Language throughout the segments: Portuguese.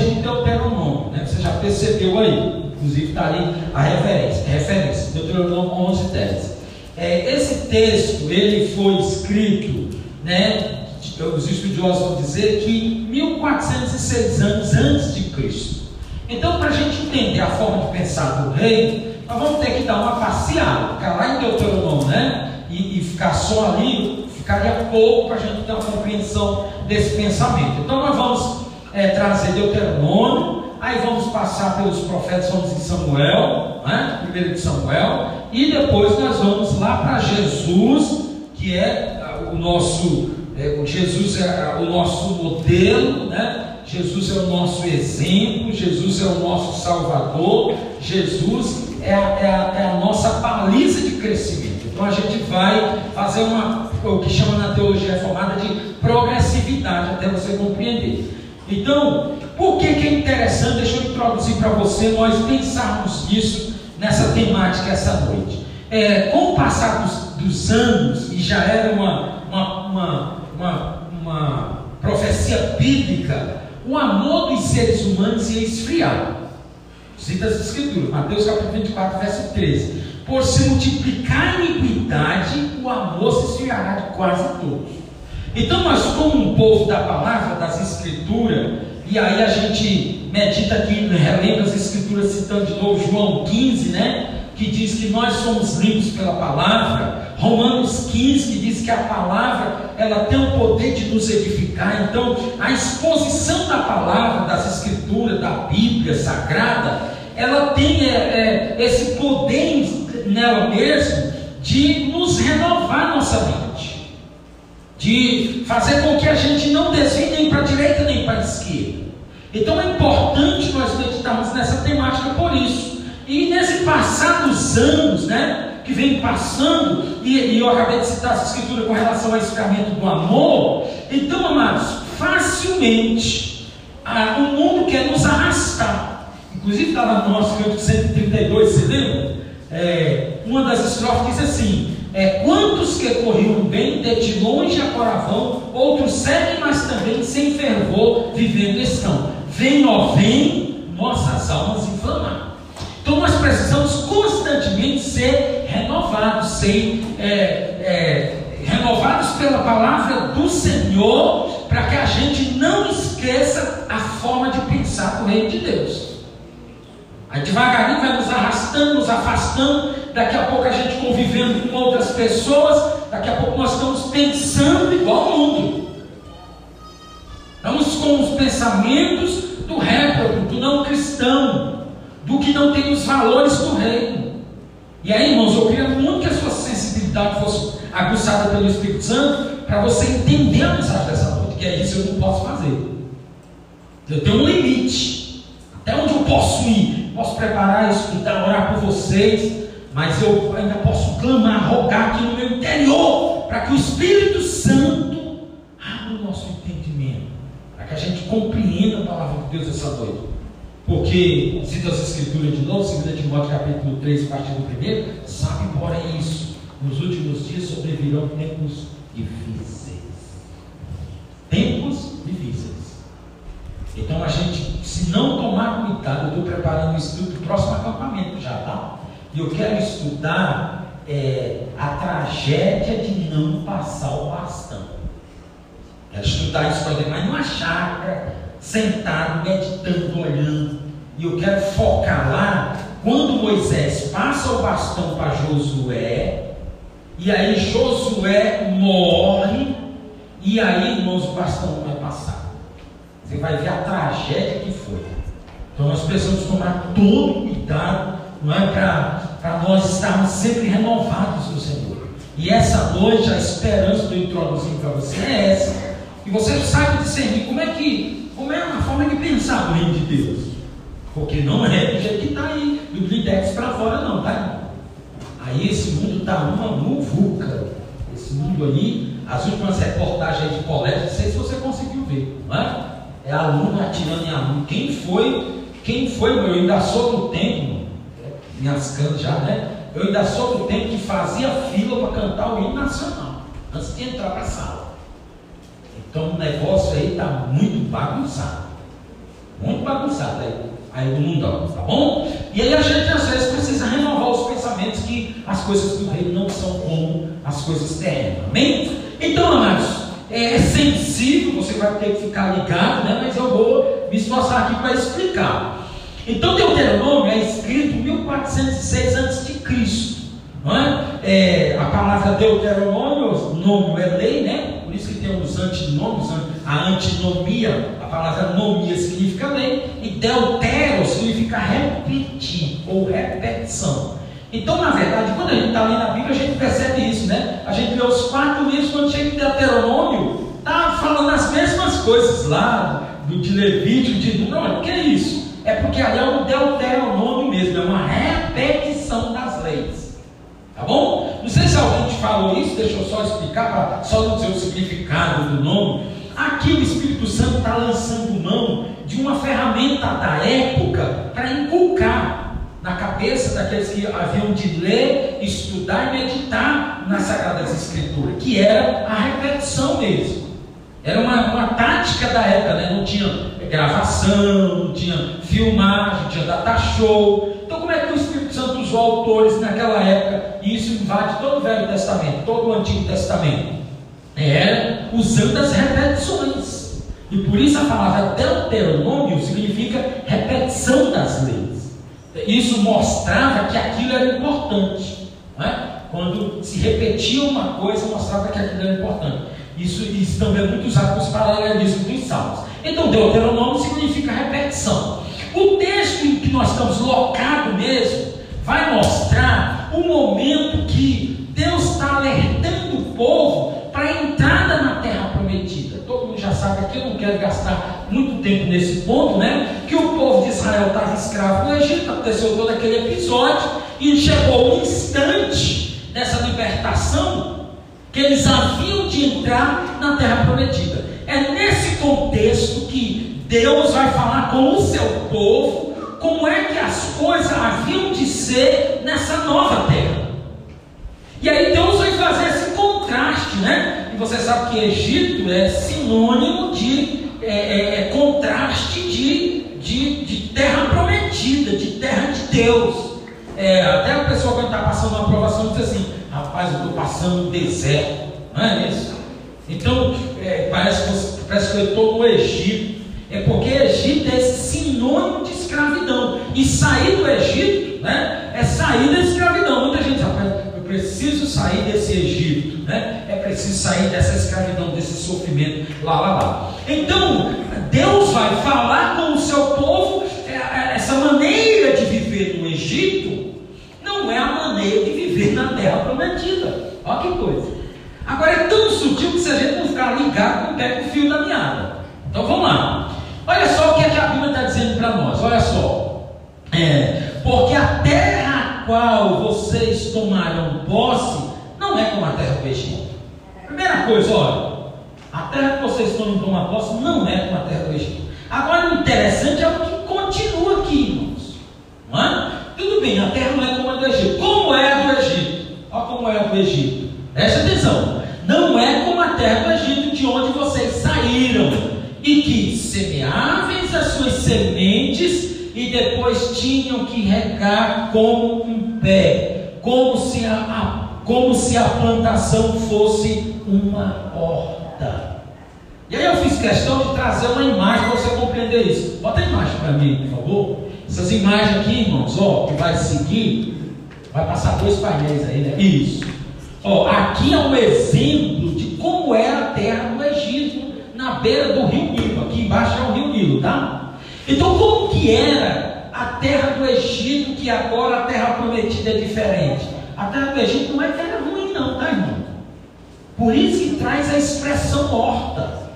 de Deuteronômio, né? Você já percebeu aí, inclusive está ali a referência, referência, Deuteronômio 11, 10. É, esse texto, ele foi escrito, né? Os estudiosos vão dizer que 1406 anos antes de Cristo. Então, para a gente entender a forma de pensar do rei, nós vamos ter que dar uma passeada, ficar lá em Deuteronômio, né? E, e ficar só ali, ficaria pouco para a gente ter uma compreensão desse pensamento. Então, nós vamos é, trazer Deuteronômio, aí vamos passar pelos profetas, vamos em Samuel, né? primeiro de Samuel, e depois nós vamos lá para Jesus, que é ah, o nosso, é, Jesus é o nosso modelo, né? Jesus é o nosso exemplo, Jesus é o nosso Salvador, Jesus é a, é a, é a nossa baliza de crescimento. Então a gente vai fazer uma, o que chama na teologia reformada de progressividade, até você compreender. Então, por que, que é interessante, deixa eu introduzir para você, nós pensarmos nisso nessa temática essa noite. É, com o passar dos, dos anos, e já era uma, uma, uma, uma, uma profecia bíblica, o amor dos seres humanos ia esfriar. Cita as escrituras, Mateus capítulo 24, verso 13. Por se multiplicar a iniquidade, o amor se esfriará de quase todos. Então, nós, como um povo da palavra, das escrituras, e aí a gente medita aqui, relembra as escrituras, citando de novo João 15, né? Que diz que nós somos limpos pela palavra. Romanos 15, que diz que a palavra ela tem o poder de nos edificar. Então, a exposição da palavra, das escrituras, da Bíblia sagrada, ela tem é, é, esse poder nela mesmo de nos renovar nossa mente, de fazer com que a gente não desvie nem para a direita nem para a esquerda. Então é importante nós meditarmos nessa temática por isso. E nesse passar dos anos, né? que vem passando, e, e eu acabei de citar essa escritura com relação ao esfriamento do amor, então, amados, facilmente o mundo quer nos arrastar. Inclusive está lá no nosso canto 132, você lembra? É, uma das estrofes diz assim: é, Quantos que corriam bem, de, longe a coravão, outros seguem, mas também sem fervor, vivendo estão. Vem, ó, vem, nossas almas inflamadas. Então nós precisamos constantemente ser renovados, ser é, é, renovados pela palavra do Senhor, para que a gente não esqueça a forma de pensar do reino de Deus. Aí devagarinho vai nos arrastando, nos afastando, daqui a pouco a gente convivendo com outras pessoas, daqui a pouco nós estamos pensando igual ao mundo. Estamos com os pensamentos do réprobo, do não cristão do que não tem os valores do reino. E aí, irmãos, eu queria muito que a sua sensibilidade fosse aguçada pelo Espírito Santo para você entender a mensagem dessa noite, que é isso eu não posso fazer. Eu tenho um limite. Até onde eu posso ir? Posso preparar, estudar, orar por vocês, mas eu ainda posso clamar, rogar aqui no meu interior, para que o Espírito Santo abra o nosso entendimento, para que a gente compreenda a palavra de Deus essa noite. Porque, cita as escrituras de novo, 2 Timóteo capítulo 3, parte do primeiro, sabe, porém isso, nos últimos dias sobrevirão tempos difíceis. Tempos difíceis. Então a gente, se não tomar cuidado, eu estou preparando o estudo do próximo acampamento já, tá? E eu quero estudar é, a tragédia de não passar o bastão. Quero estudar isso para mas numa chácara sentado, meditando, olhando. E eu quero focar lá quando Moisés passa o bastão para Josué, e aí Josué morre, e aí, irmãos, o bastão não vai passar. Você vai ver a tragédia que foi. Então nós precisamos tomar todo cuidado, não é? Para nós estarmos sempre renovados no Senhor. E essa noite a esperança do introduzir para você é essa. E você sabe discernir como é que como é uma forma de pensar do reino de Deus. Porque não é do jeito que está aí, do Glidex para fora, não, tá? Aí esse mundo está uma muvuca. Esse mundo aí, as últimas reportagens de colégio, não sei se você conseguiu ver, não é? É aluno atirando em aluno. Quem foi? Quem foi, meu? Eu ainda sou do tempo, minhas cantas já, né? Eu ainda sou do tempo que fazia fila para cantar o hino nacional, antes de entrar para a sala. Então o negócio aí está muito bagunçado. Muito bagunçado aí, aí do mundão, tá bom? E aí a gente às vezes precisa renovar os pensamentos que as coisas do reino não são como as coisas terrenas. Amém? Então, amados, é sensível, você vai ter que ficar ligado, né? Mas eu vou me esforçar aqui para explicar. Então, Deuteronômio é escrito em 1406 a.C. É? é? a palavra Deuteronômio, nome é lei, né? Por isso que tem os antinomes, a antinomia, a palavra nomia significa lei, e deutero significa repetir ou repetição. Então, na verdade, quando a gente está lendo a Bíblia, a gente percebe isso, né? A gente vê os quatro livros, quando chega em Deuteronômio, está falando as mesmas coisas lá, do, de Levítico, de. Não, o que é isso? É porque ali é um Deuteronômio mesmo, é uma repetição das leis. Tá bom? Não sei se alguém te falou isso, deixa eu só explicar, só não dizer o significado do nome. Aqui o Espírito Santo está lançando mão de uma ferramenta da época para inculcar na cabeça daqueles que haviam de ler, estudar e meditar nas Sagradas Escrituras, que era a repetição mesmo. Era uma, uma tática da época, né? não tinha gravação, tinha filmagem, tinha data show. Então, como é que o Espírito Santo usou autores naquela época? E isso invade todo o Velho Testamento, todo o Antigo Testamento. Era usando as repetições. E por isso a palavra Deuteronômio significa repetição das leis. Isso mostrava que aquilo era importante. É? Quando se repetia uma coisa, mostrava que aquilo era importante. Isso, isso também é muito usado nos paralelismos dos salmos. Então, Deuteronômio significa repetição. O texto em que nós estamos locados mesmo vai mostrar o momento que Deus está alertando o povo para a entrada na terra prometida. Todo mundo já sabe aqui, eu não quero gastar muito tempo nesse ponto, né? Que o povo de Israel estava escravo no Egito, aconteceu todo aquele episódio, e chegou o instante dessa libertação que eles haviam de entrar na terra prometida. Contexto que Deus vai falar com o seu povo como é que as coisas haviam de ser nessa nova terra. E aí Deus vai fazer esse contraste, né? E você sabe que Egito é sinônimo de é, é, é contraste de, de, de, terra prometida, de terra de Deus. É, até a pessoa quando está passando uma aprovação diz assim, rapaz, eu estou passando um deserto, não é isso? Então, é, parece, que, parece que eu estou no Egito. É porque Egito é sinônimo de escravidão. E sair do Egito né, é sair da escravidão. Muita gente sabe, eu preciso sair desse Egito. Né? É preciso sair dessa escravidão, desse sofrimento, lá, lá, lá. Então, Deus vai falar com o seu povo é, é, essa maneira de viver no Egito não é a maneira de viver na terra prometida. Olha que coisa. Agora é tão sutil que se a gente não ficar ligado, não pega o fio da meada. Então vamos lá. Olha só o que, é que a Bíblia está dizendo para nós. Olha só. É, porque a terra a qual vocês tomarão posse não é como a terra do Egito. Primeira coisa, olha. A terra que vocês estão tomar posse não é como a terra do Egito. Agora, o interessante é o que continua aqui, irmãos. Não é? Tudo bem, a terra não é como a do Egito. Como é a do Egito? Olha como é a do Egito. Preste atenção. Não é como a terra do Egito, de onde vocês saíram, e que semeáveis as suas sementes, e depois tinham que regar como um pé, como se a, como se a plantação fosse uma horta. E aí eu fiz questão de trazer uma imagem para você compreender isso. Bota a imagem para mim, por favor. Essas imagens aqui, irmãos, ó, que vai seguir, vai passar dois painéis aí, né? Isso. Ó, aqui é um exemplo de como era a terra do Egito, na beira do rio Nilo. Aqui embaixo é o rio Nilo, tá? Então, como que era a terra do Egito, que agora a terra prometida é diferente? A terra do Egito não é terra ruim, não, tá, irmão? Por isso que traz a expressão horta.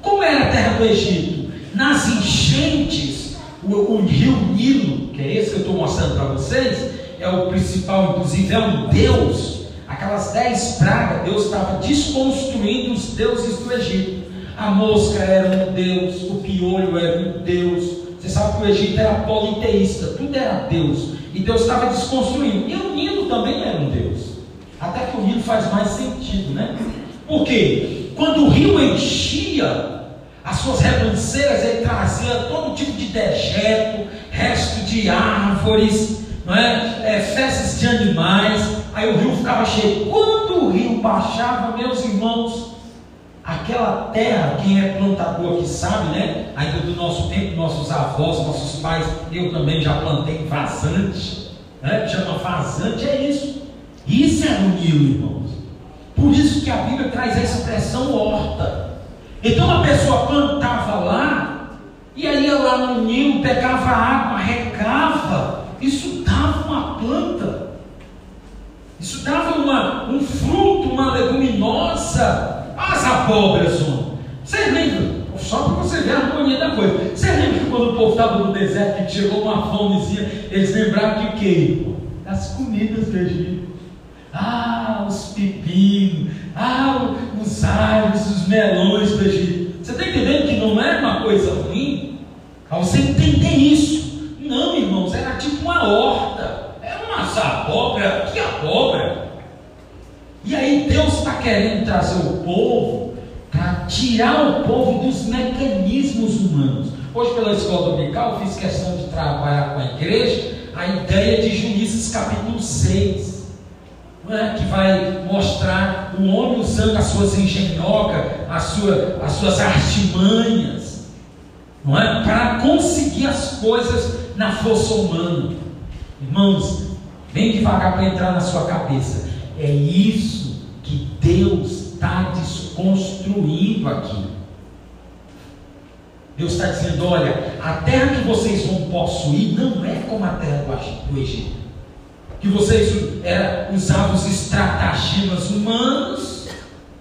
Como era a terra do Egito? Nas enchentes, o, o rio Nilo, que é esse que eu estou mostrando para vocês, é o principal, inclusive, é um Deus. Aquelas dez pragas, Deus estava desconstruindo os deuses do Egito. A mosca era um Deus, o piolho era um Deus. Você sabe que o Egito era politeísta, tudo era Deus. E Deus estava desconstruindo. E o Nilo também era um Deus. Até que o Nilo faz mais sentido, né? Porque quando o rio enchia, as suas rebanceiras ele trazia todo tipo de dejeto, resto de árvores, não é? é fezes de animais, aí o rio ficava cheio. Quando o rio baixava, meus irmãos, aquela terra, quem é plantador aqui sabe, né? Ainda do nosso tempo, nossos avós, nossos pais, eu também já plantei vazante, né? Chama vazante, é isso. Isso é o Nilo, irmãos. Por isso que a Bíblia traz essa expressão horta. Então a pessoa plantava lá, e aí ia lá no Nilo, pegava água, regava. Isso dava uma planta. Isso dava uma, um fruto, uma leguminosa. As abóboras, Vocês lembram? Só para você ver a harmonia da coisa. Você lembra que quando o povo estava no deserto e chegou uma fomezinha, eles lembraram que o quê? Das comidas do Egito. Ah, os pepinos, ah, os alhos, os melões do Egito. Você está entendendo que não é uma coisa ruim? Para você entender isso. Não, irmãos, era tipo uma horta. Era uma abóbora. Que abóbora? E aí Deus está querendo trazer o povo para tirar o povo dos mecanismos humanos. Hoje, pela escola dominical, fiz questão de trabalhar com a igreja a ideia de Juízes capítulo 6 é? que vai mostrar o homem usando as suas engenhocas, as, sua, as suas artimanhas, não é? para conseguir as coisas na força humana. Irmãos, vem devagar para entrar na sua cabeça. É isso Deus está desconstruindo aqui. Deus está dizendo: olha, a terra que vocês vão possuir não é como a terra do Egito que vocês era, usavam os estratagemas humanos,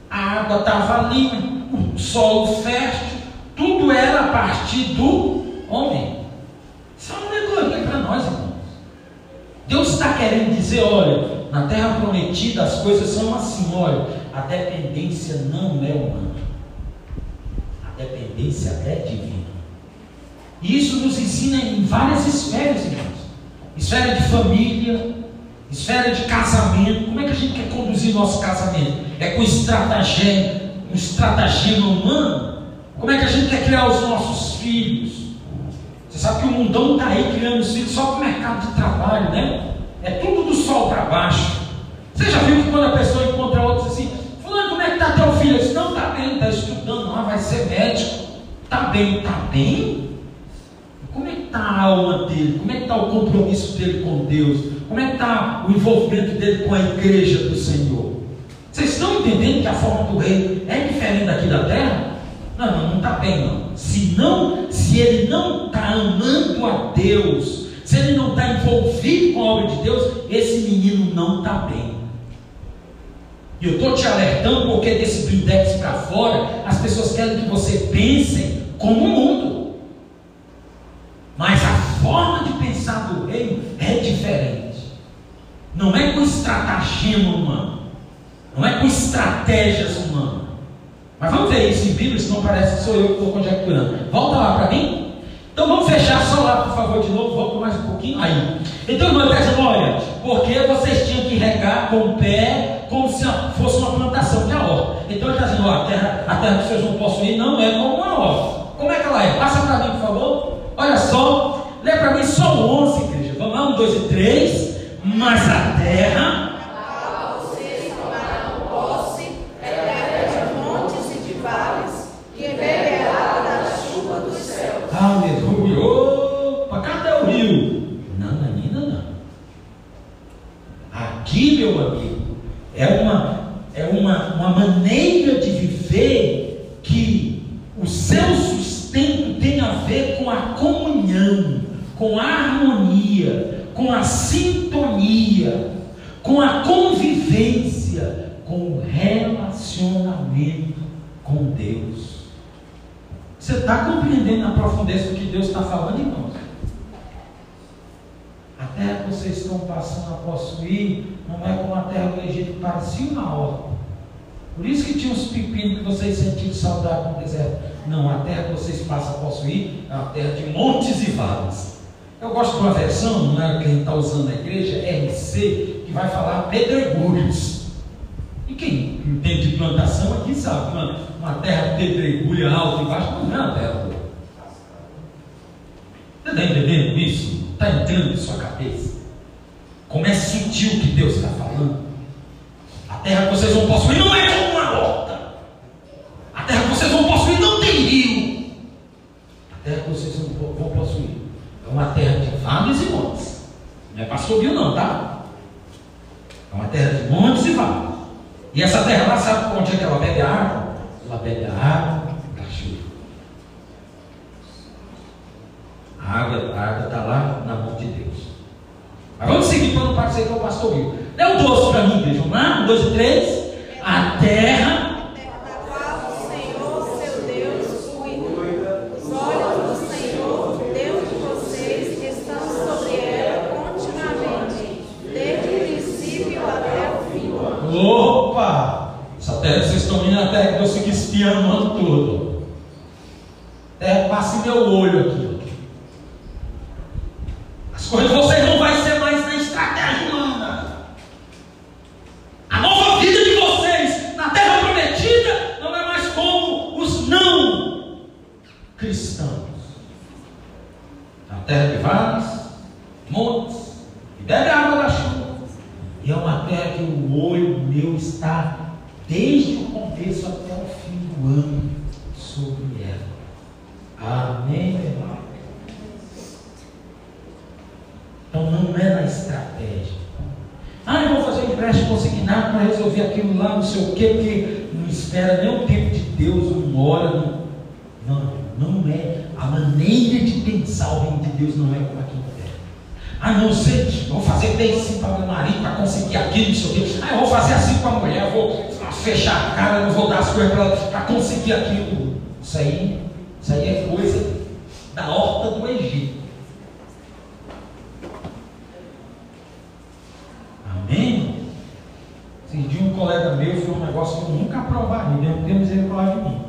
a água estava ali, o solo fértil, tudo era a partir do homem. Isso é uma alegoria para nós, irmãos. Deus está querendo dizer: olha, na terra prometida as coisas são assim, olha, a dependência não é humana, a dependência é divina. E isso nos ensina em várias esferas, irmãos. Esfera de família, Esfera de casamento. Como é que a gente quer conduzir nosso casamento? É com estratagema, um estratagema humano? Como é que a gente quer criar os nossos filhos? Você sabe que o mundão está aí criando os filhos só para o mercado de trabalho, né? É tudo do sol para baixo. Você já viu que quando a pessoa encontra outros assim, fulano, como é que está teu filho? Eu disse, não, está bem, está estudando lá, vai ser médico. Está bem, está bem? Como é que está a alma dele? Como é que está o compromisso dele com Deus? Como é que está o envolvimento dele com a igreja do Senhor? Vocês estão entendendo que a forma do rei é diferente daqui da terra? Não, não, não está bem não. Se não, se ele não está amando a Deus, se ele não está envolvido com a obra de Deus, esse menino não está bem. E eu estou te alertando porque desse blindex para fora, as pessoas querem que você pense como o mundo. Mas a forma de pensar do reino é diferente. Não é com estratagema humano. Não é com estratégias humanas. Mas vamos ver isso em Bíblia, senão parece que sou eu que estou conjecturando. Volta lá para mim. Então vamos fechar só lá, por favor, de novo. Volta mais um pouquinho. Aí. Então, dizendo: olha, porque vocês tinham que regar com o pé como se fosse uma plantação de horta. Então ele está dizendo: ó, a terra, a terra que vocês vão possuir não é como uma horta. Como é que ela é? Passa para mim, por favor. Olha só. Lê para mim só o 11, igreja. Vamos lá, um, dois e três. Mas a terra. Vocês tomarão posse, é terra de montes e de vales, que beberá da chuva do céu. Aleluia! Opa, cadê o rio? Não, ainda não. Aqui, meu amigo, é uma, é uma, uma maneira de viver que o seu sustento tem a com a comunhão, com a harmonia, com a sintonia, com a convivência, com o relacionamento com Deus. Você está compreendendo a profundeza do que Deus está falando, irmãos? A terra que vocês estão passando a possuir não é como a terra do Egito, parecia uma horta. Por isso que tinha os pepinos que vocês sentiram saudade no deserto. Não, a terra que vocês passam a possuir é uma terra de montes e vales. Eu gosto de uma versão, né, que a gente está usando na igreja, RC, que vai falar pedregulhos. E quem entende de plantação aqui sabe uma, uma terra de pedregulho alto embaixo não é uma terra boa. Você está entendendo isso? Está entrando em sua cabeça? Como é sutil que Deus está falando? A terra que vocês vão possuir não é como uma horta. A terra que vocês vão possuir não tem rio. A terra que vocês vão possuir é uma terra de vales e montes. Não é pastor não, tá? É uma terra de montes e vales. E essa terra lá, sabe onde é que ela bebe a água? Ela bebe a água da chuva. A água está lá na mão de Deus. Mas vamos seguir para não parecer que é o pastor Will. Dê o doce para mim, vejam lá, um, dois três. A terra Opa! Essa terra vocês estão indo na terra que eu fico espiando o ano todo. Terra passa em meu olho aqui. As coisas de vocês não vai ser mais na estratégia humana. A nova vida de vocês na terra prometida não é mais como os não cristãos. Na terra de vales, montes, e bebe água da chuva. E é uma terra que o olho meu está, desde o começo até o fim do ano, sobre ela. Amém, irmão? Então não é na estratégia. Ah, eu vou fazer um empréstimo consignado para resolver aquilo lá, não sei o quê, porque não espera nem o tempo de Deus, uma hora. Não, não, não é. A maneira de pensar o reino de Deus não é como ah, não sei, vou fazer bem assim para meu marido, para conseguir aquilo, não sei o quê. Ah, eu vou fazer assim com a mulher, vou fechar a cara, não vou dar as coisas para ela, para conseguir aquilo. Isso aí, isso aí é coisa da horta do Egito. Amém? Esse dia um colega meu fez um negócio que eu nunca aprovaria, Deus tem misericórdia de mim.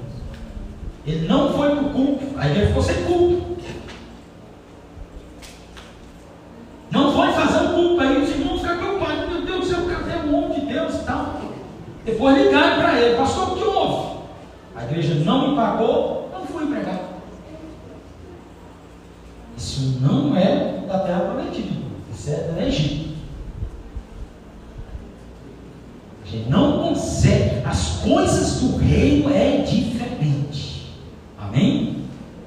Ele não foi para o culto, aí ele ficou sem culto. Não vai fazer o culto aí, os irmãos ficam preocupados. Meu Deus do céu, cadê o homem de Deus e tal? Depois ligaram para ele, pastor, o que houve? A igreja não me pagou, não fui pregar. Isso não é da terra prometida, isso é do Egito. A gente não consegue, as coisas do reino é diferente. Amém?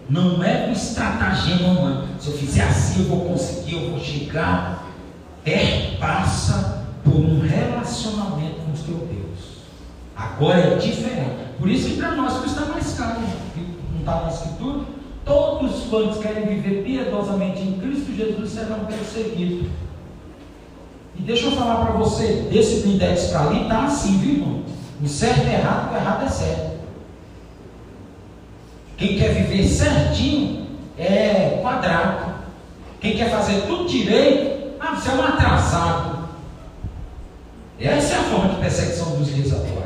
Não é com estratagema humano. Se eu fizer assim, eu vou conseguir, eu vou chegar. Perpassa por um relacionamento com o seu Deus. Agora é diferente. Por isso que para nós está mais caro. Não está na escritura? Todos quantos querem viver piedosamente em Cristo Jesus serão perseguidos. E deixa eu falar para você, desse index para ali está assim, viu irmão? O certo é errado, o errado é certo. Quem quer viver certinho é quadrado. Quem quer fazer tudo direito, ah, você é um atrasado. Essa é a forma de perseguição dos dias atuais.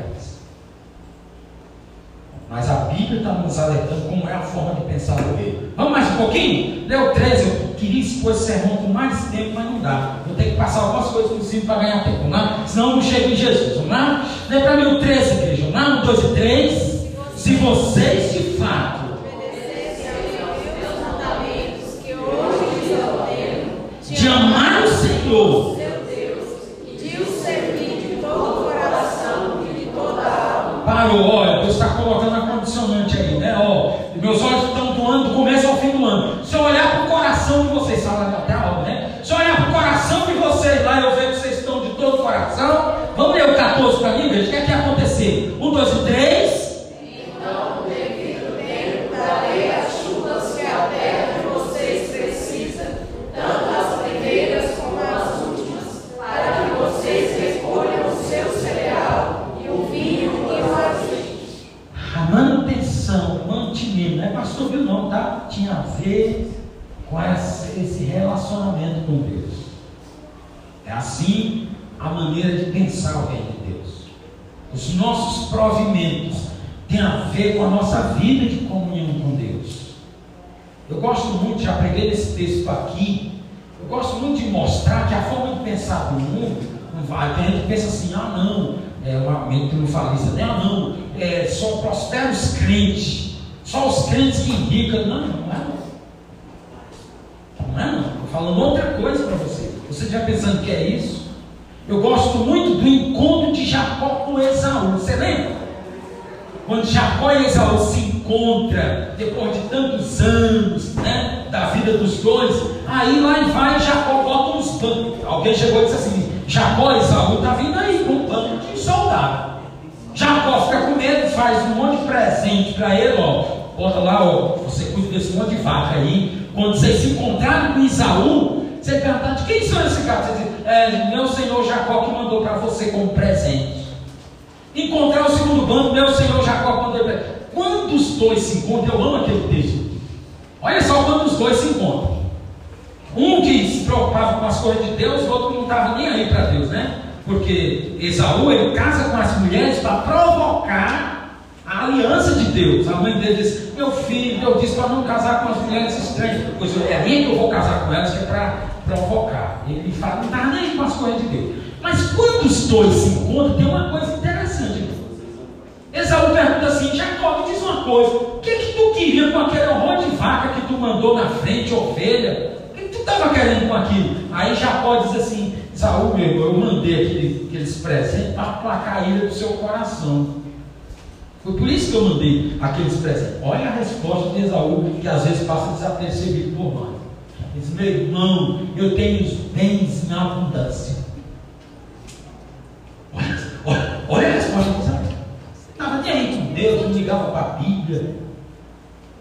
Mas a Bíblia está nos alertando como é a forma de pensar rei. Vamos mais um pouquinho? Leu 13, eu queria expor esse sermão com mais tempo, mas não dá. Vou ter que passar algumas coisas por cima para ganhar tempo, não é? Senão não chego em Jesus. Vamos lá? Lê para mim o 13, igreja. Vamos lá? 1, 2 e 3. Se vocês de fato de amar o Senhor, seu Deus, e de o servir de todo o coração e de toda a alma. Parou, olha, Deus está colocando a condicionante aí, né? Ó, meus olhos estão do ano, do começo ao fim do ano. Se eu olhar para o coração de vocês, fala até a né? Se eu olhar para o coração de vocês lá, eu vejo que vocês estão de todo o coração. Vamos ler o 14 para mim, veja o que é que ia acontecer. Um, dois e três. pastor viu não, tá? Tinha a ver relacionamento com Deus. É assim a maneira de pensar o reino de Deus. Os nossos provimentos têm a ver com a nossa vida de comunhão com Deus. Eu gosto muito, já preguei nesse texto aqui, eu gosto muito de mostrar que a forma de pensar do mundo não vai, a gente pensa assim, ah não, é um argumento triunfalista, né? Ah, não, é, só prosperam os crentes, só os crentes que enricam. Não, não é. Não é não. Falando outra coisa para você. Você já pensando que é isso? Eu gosto muito do encontro de Jacó com Esaú. Você lembra? Quando Jacó e Esaú se encontram, depois de tantos anos, né, da vida dos dois, aí lá e vai Jacó bota uns bancos. Alguém chegou e disse assim: Jacó e Esaú está vindo aí com um bando de soldado. Jacó fica com medo, faz um monte de presente para ele, ó. Bota lá, ó, você cuida desse monte de vaca aí. Quando vocês se encontrarem com Esaú, você perguntar de quem são esses caras? Você diz, é, meu senhor Jacó que mandou para você como presente. Encontrar o segundo bando, meu senhor Jacó mandou para Quando os dois se encontram, eu amo aquele texto. Olha só quando os dois se encontram. Um que se preocupava com as coisas de Deus, o outro não estava nem aí para Deus, né? Porque Esaú ele casa com as mulheres para provocar a aliança de Deus. A mãe dele diz: Meu filho, Deus disse para não casar com as mulheres estranhas. Pois é ali que eu vou casar com elas, que é para provocar. Ele fala: Não está nem com as coisas de Deus. Mas quando os dois se encontram, tem uma coisa interessante. Esaú pergunta assim: Jacó, me diz uma coisa: o que, que tu queria com aquele horror de vaca que tu mandou na frente, ovelha? estava querendo com aquilo? Aí Jacó diz assim: Saúl, meu irmão, eu mandei aquele, aqueles presentes para placar a ira do seu coração. Foi por isso que eu mandei aqueles presentes. Olha a resposta de Esaú, que às vezes passa desapercebido por nós. Diz, meu irmão, eu tenho os bens em abundância. Olha, olha, olha a resposta de Esaú. Estava nem aí com Deus, não ligava para a Bíblia.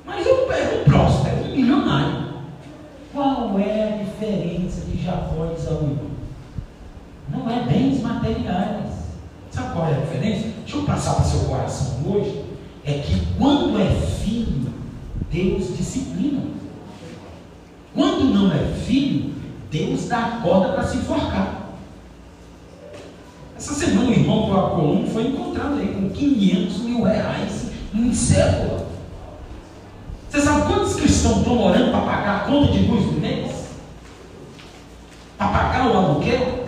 Mas eu pego o próspero, um milionário. Qual é a diferença de Jacó e Esaú? Não é bens materiais. Sabe qual é a diferença? Deixa eu passar para seu coração hoje. É que quando é filho, Deus disciplina. Quando não é filho, Deus dá a corda para se enforcar. Essa semana o irmão do Colombo foi encontrado aí com 500 mil reais em cédula. Você sabe quantos cristãos estão orando para pagar a conta de luz do mês? Para pagar o aluguel?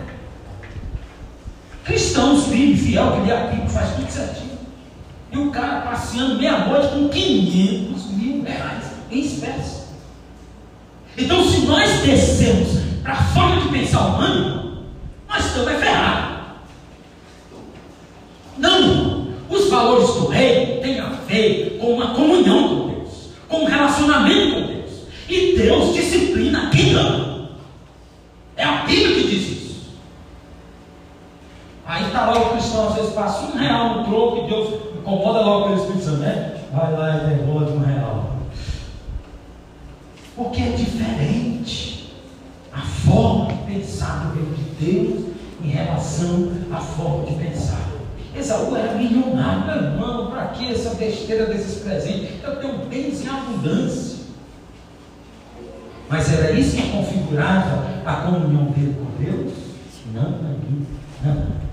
Cristãos, filho, fiel, que lê a Bíblia, faz tudo certinho. E o cara passeando meia-noite com 500 mil reais em espécie. Então, se nós descemos para a forma de pensar humano, nós estamos ferrados. Não, os valores do rei têm a ver com uma comunhão com Deus com relacionamento com Deus. E Deus disciplina quem ama. É a Bíblia que diz Aí está lá o cristão, às vezes passa um real no troco e Deus incomoda logo aquele Espírito Santo, né? Vai lá e devolve um real. Porque é diferente a forma de pensar do reino de Deus em relação à forma de pensar Esaú era milionário, meu irmão, para que essa besteira desses presentes? Eu tenho bens em abundância. Mas era isso que configurava a comunhão dele com Deus? Não, não, não.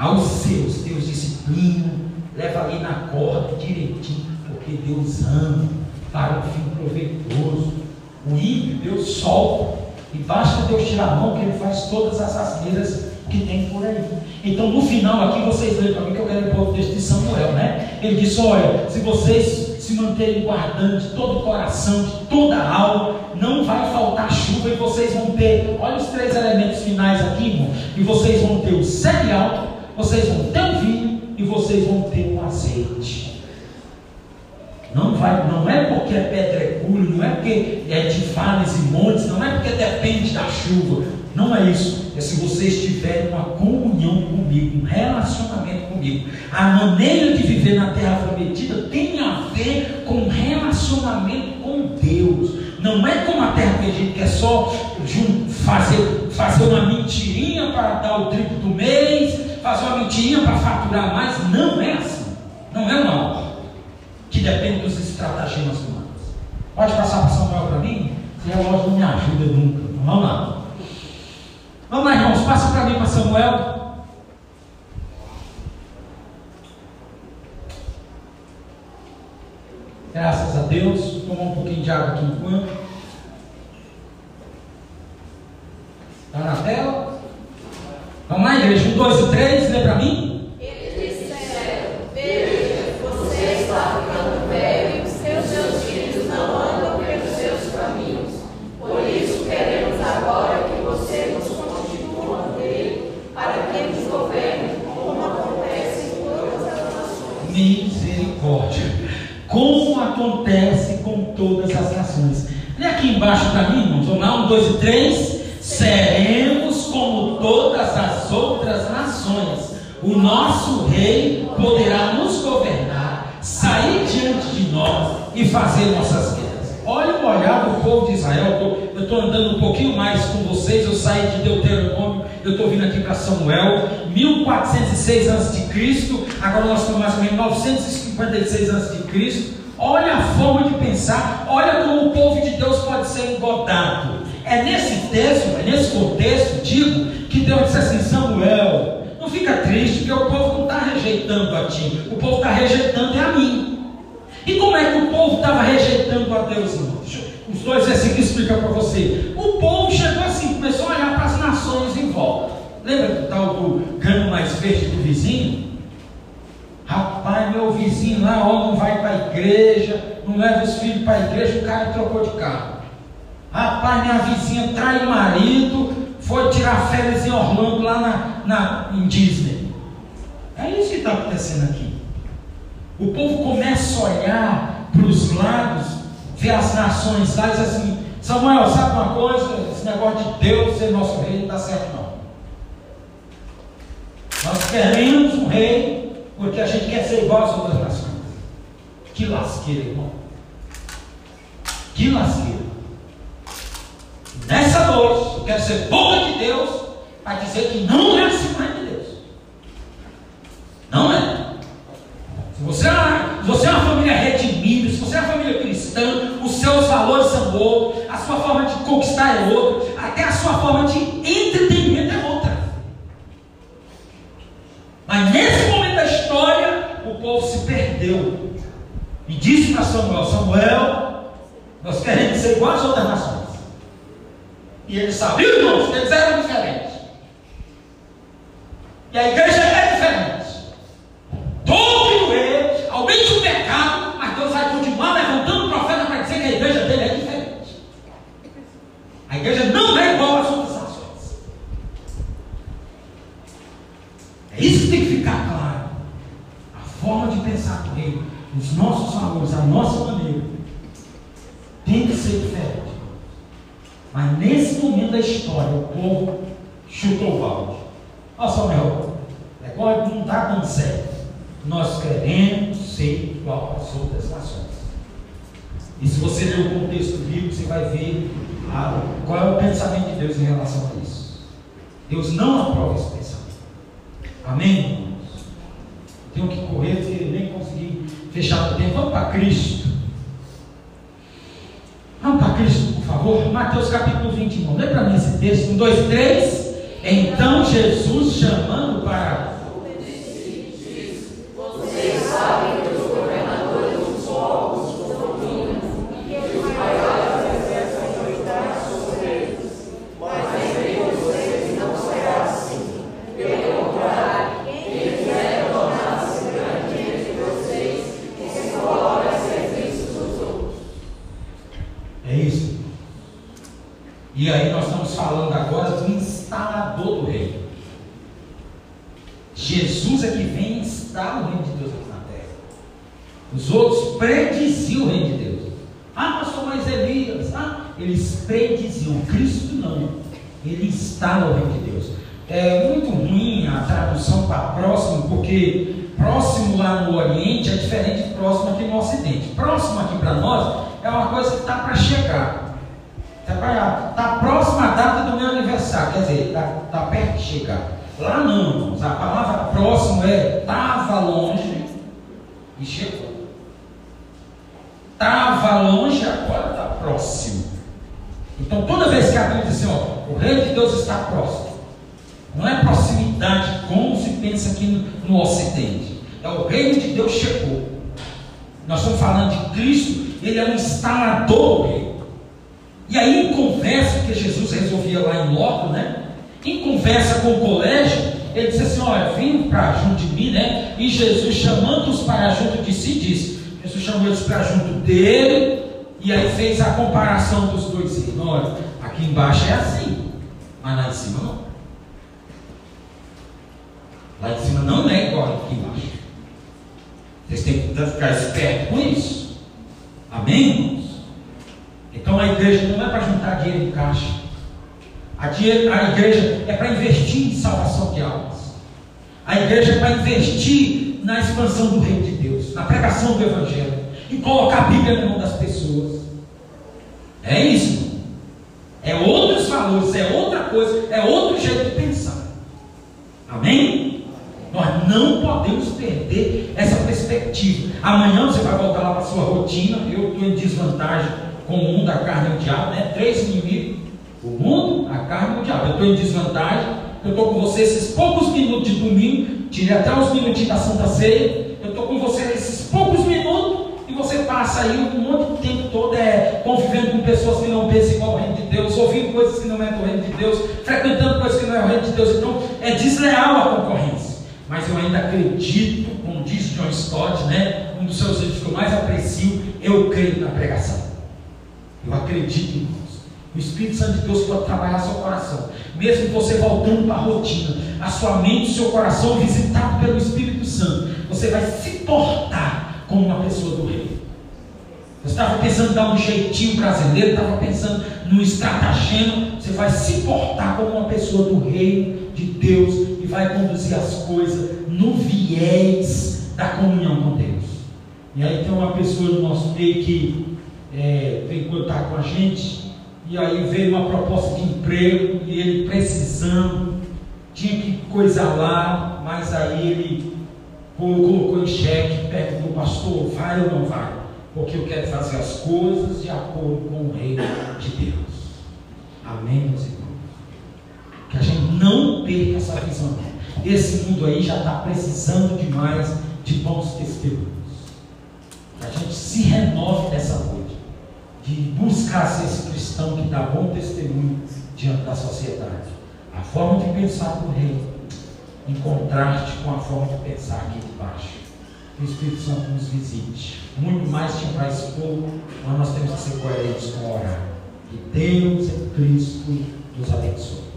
Aos seus, Deus disciplina, leva ali na corda direitinho, porque Deus ama para um fim proveitoso. O ímpio, Deus solta, e basta Deus tirar a mão que ele faz todas as asneiras que tem por aí. Então, no final aqui, vocês leem para mim que eu quero pôr o texto de Samuel, né? Ele disse: Olha, se vocês se manterem guardando de todo o coração, de toda a alma, não vai faltar chuva e vocês vão ter, olha os três elementos finais aqui, irmão, e vocês vão ter o cereal, vocês vão ter o vinho e vocês vão ter o azeite. Não, vai, não é porque é pedregulho, não é porque é de vales e montes, não é porque depende da chuva, não é isso. É se vocês tiverem uma comunhão comigo, um relacionamento comigo. A maneira de viver na terra prometida tem a ver com relacionamento com Deus. Não é como a terra prometida que é só fazer, fazer uma mentirinha para dar o triplo do mês, fazer uma mentirinha para faturar mais. Não é assim. Não é uma obra que depende dos estratagemas humanos. Pode passar para Samuel para mim? Esse relógio não me ajuda nunca. Vamos lá. Vamos lá, irmãos, passa para mim, para Samuel. Graças a Deus. Vou tomar um pouquinho de água aqui enquanto. Está na tela? Vamos lá, igreja. igreja? Um, dois e três, lê para mim. Eles disseram: Veja, você está ficando velho e os seus, seus filhos não andam pelos seus caminhos. Por isso queremos agora que você nos constitua dele, para que nos governe, como acontece em todas as nações. Misericórdia. Como acontece com todas as nações. Lê aqui embaixo para mim, irmãos. Vamos lá, um, dois e três. Seremos como todas as outras nações. O nosso rei poderá nos governar, sair diante de nós e fazer nossas guerras. Olha o olhar do povo de Israel. Eu estou andando um pouquinho mais com vocês. Eu saí de Deuteronômio. Eu estou vindo aqui para Samuel. 1406 a.C. Agora nós estamos mais ou menos 956 a.C. Olha a forma de pensar. Olha como o povo de Deus pode ser engodado. É nesse texto, é nesse contexto, digo, que Deus disse assim: Samuel, não fica triste, porque o povo não está rejeitando a ti, o povo está rejeitando é a mim. E como é que o povo estava rejeitando a Deus? Os dois versículos explicam para você. O povo chegou assim, começou a olhar para as nações em volta. Lembra do tal do cano mais verde do vizinho? Rapaz, meu vizinho lá, ó, não vai para a igreja, não leva os filhos para a igreja, o cara trocou de carro. Rapaz, minha vizinha trai o marido, foi tirar férias em Orlando, lá na, na, em Disney. É isso que está acontecendo aqui. O povo começa a olhar para os lados, ver as nações lá e diz assim: Samuel, sabe uma coisa? Esse negócio de Deus ser nosso rei não dá certo, não. Nós queremos um rei porque a gente quer ser igual às outras nações. Que lasqueira, irmão. Que lasqueira. Nessa noite, eu quero ser boca de Deus para dizer que não é assim mais de Deus. Não é. Se você, é, se você é uma família redimida, se você é uma família cristã, os seus valores são outros, a sua forma de conquistar é outra, até a sua forma de entretenimento é outra. Mas nesse momento da história, o povo se perdeu. E disse para Samuel: Samuel, nós queremos ser igual às outras nações. E eles sabiam, irmãos, que eles eram diferentes. E a igreja é diferente. Todo ele, aumente o pecado, mas Deus vai continuar levantando o profeta para dizer que a igreja dele é diferente. A igreja não é igual às outras nações. É isso que tem que ficar claro. A forma de pensar do reino, os nossos valores, a nossa maneira, tem que ser diferente. Mas nesse momento da história, o povo chutou o balde. Olha só, meu, agora não está dando certo. Nós queremos ser igual às outras nações. E se você ler o contexto bíblico, você vai ver a, qual é o pensamento de Deus em relação a isso. Deus não aprova esse pensamento. Amém, irmãos? Tenho que correr, porque nem consegui fechar o tempo. Vamos para Cristo. Vamos para Cristo, por favor. Mateus capítulo 20, irmão. Lê para mim esse texto. Um, dois, três. Então Jesus chamando para Vocês sabem que os governadores dos povos dominam e que os maiores exercem autoridade sobre eles. Mas entre vocês não será assim. Pelo contrário, quem quiser tornar-se grande entre vocês, que se coloque a serviço dos outros. É isso. E aí nós estamos falando agora do instalador do reino. Jesus é que vem e instala o reino de Deus aqui na terra. Os outros prediziam o reino de Deus. Ah, pastor, mas Elias. Ah, eles prediziam. Cristo não. Ele instala o reino de Deus. É muito ruim a tradução para próximo, porque próximo lá no Oriente é diferente de próximo aqui no Ocidente. Próximo aqui para nós é uma coisa que está para chegar. Está tá próxima à data do meu aniversário, quer dizer, está tá perto de chegar. Lá não, irmãos, a palavra próximo é estava longe e chegou. Estava longe, agora está próximo. Então toda vez que a Bíblia diz assim, ó, o reino de Deus está próximo. Não é proximidade como se pensa aqui no, no Ocidente. É o reino de Deus chegou. Nós estamos falando de Cristo, ele é um instalador do reino. E aí, em conversa, que Jesus resolvia lá em loco, né? Em conversa com o colégio, ele disse assim: Olha, vim para junto de mim, né? E Jesus, chamando-os para junto de si, disse: Jesus chamou eles para junto dele, e aí fez a comparação dos dois. Olha, aqui embaixo é assim, mas lá em cima não. Lá em cima não é igual aqui embaixo. Vocês têm que ficar espertos com isso. Amém? Então a igreja não é para juntar dinheiro em caixa. A, a igreja é para investir em salvação de almas. A igreja é para investir na expansão do reino de Deus, na pregação do Evangelho, e colocar a Bíblia na mão das pessoas. É isso. É outros valores, é outra coisa, é outro jeito de pensar. Amém? Nós não podemos perder essa perspectiva. Amanhã você vai voltar lá para a sua rotina. Eu estou em desvantagem com o mundo, a carne e o diabo, né? Três inimigos o mundo, a carne e o diabo. Eu estou em desvantagem, eu estou com você esses poucos minutos de domingo, tirei até os minutinhos da Santa Ceia, eu estou com você esses poucos minutos, e você passa aí um monte de tempo todo é, convivendo com pessoas que não pensam igual ao reino de Deus, ouvindo coisas que não é do reino de Deus, frequentando coisas que não é o reino de Deus, então é desleal a concorrência. Mas eu ainda acredito, como diz John Stott, né, um dos seus livros que eu mais aprecio, eu creio na pregação. Eu acredito em o Espírito Santo de Deus pode trabalhar seu coração. Mesmo você voltando para a rotina, a sua mente, o seu coração visitado pelo Espírito Santo, você vai se portar como uma pessoa do rei. Você estava pensando em dar um jeitinho brasileiro, estava pensando no estratagema, você vai se portar como uma pessoa do rei de Deus e vai conduzir as coisas no viés da comunhão com Deus. E aí tem uma pessoa no nosso meio que é, vem contar com a gente, e aí veio uma proposta de emprego e ele precisando, tinha que coisar lá, mas aí ele colocou em xeque, perguntou, pastor, vai ou não vai? Porque eu quero fazer as coisas de acordo com o reino de Deus. Amém, meus irmãos? Que a gente não perca essa visão. Esse mundo aí já está precisando demais de bons testemunhos. Que a gente se renove nessa noite de buscar ser esse cristão que dá bom testemunho diante da sociedade. A forma de pensar do rei, em contraste com a forma de pensar aqui de baixo. Que o Espírito Santo nos visite. Muito mais tinha para expor, mas nós temos que ser coerentes com o horário. Que Deus em Cristo nos abençoe.